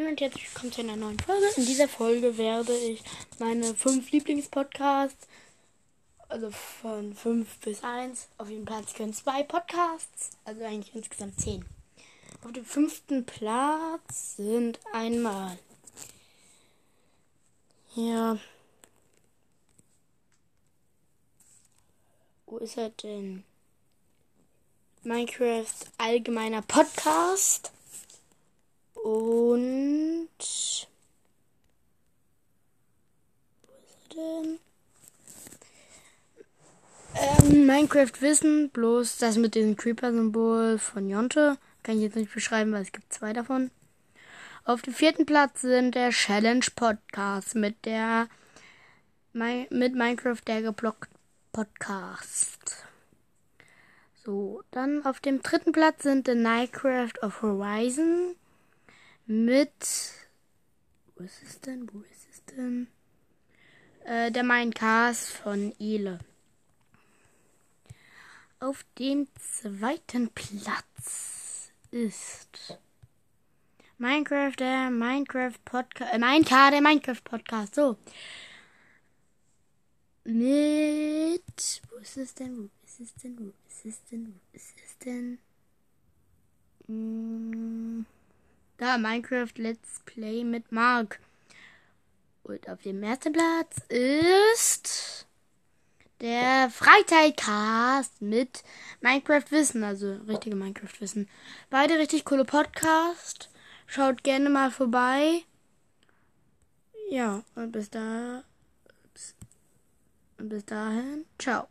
Hallo und herzlich willkommen zu einer neuen Folge. In dieser Folge werde ich meine fünf Lieblingspodcasts, also von fünf bis eins, auf jeden Platz können zwei Podcasts, also eigentlich insgesamt zehn. Auf dem fünften Platz sind einmal hier. Wo ist er denn? Minecraft allgemeiner Podcast. Und. Wo ist er denn? Minecraft Wissen, bloß das mit dem Creeper-Symbol von Jonte. Kann ich jetzt nicht beschreiben, weil es gibt zwei davon. Auf dem vierten Platz sind der Challenge Podcast mit der mit Minecraft der geblockt Podcast. So, dann auf dem dritten Platz sind The Minecraft of Horizon mit. Wo ist es denn? Wo ist es denn? Äh, der Minecast von Ele. Auf dem zweiten Platz ist Minecraft, der Minecraft Podcast, äh, Minecraft, der Minecraft Podcast, so. Mit, wo ist es denn, wo ist es denn, wo ist es denn, wo ist es denn? Hm. Da, Minecraft Let's Play mit Mark. Und auf dem ersten Platz ist der Freizeitcast mit Minecraft Wissen, also richtige Minecraft Wissen. Beide richtig coole Podcast. Schaut gerne mal vorbei. Ja, und bis da. Und bis dahin, ciao.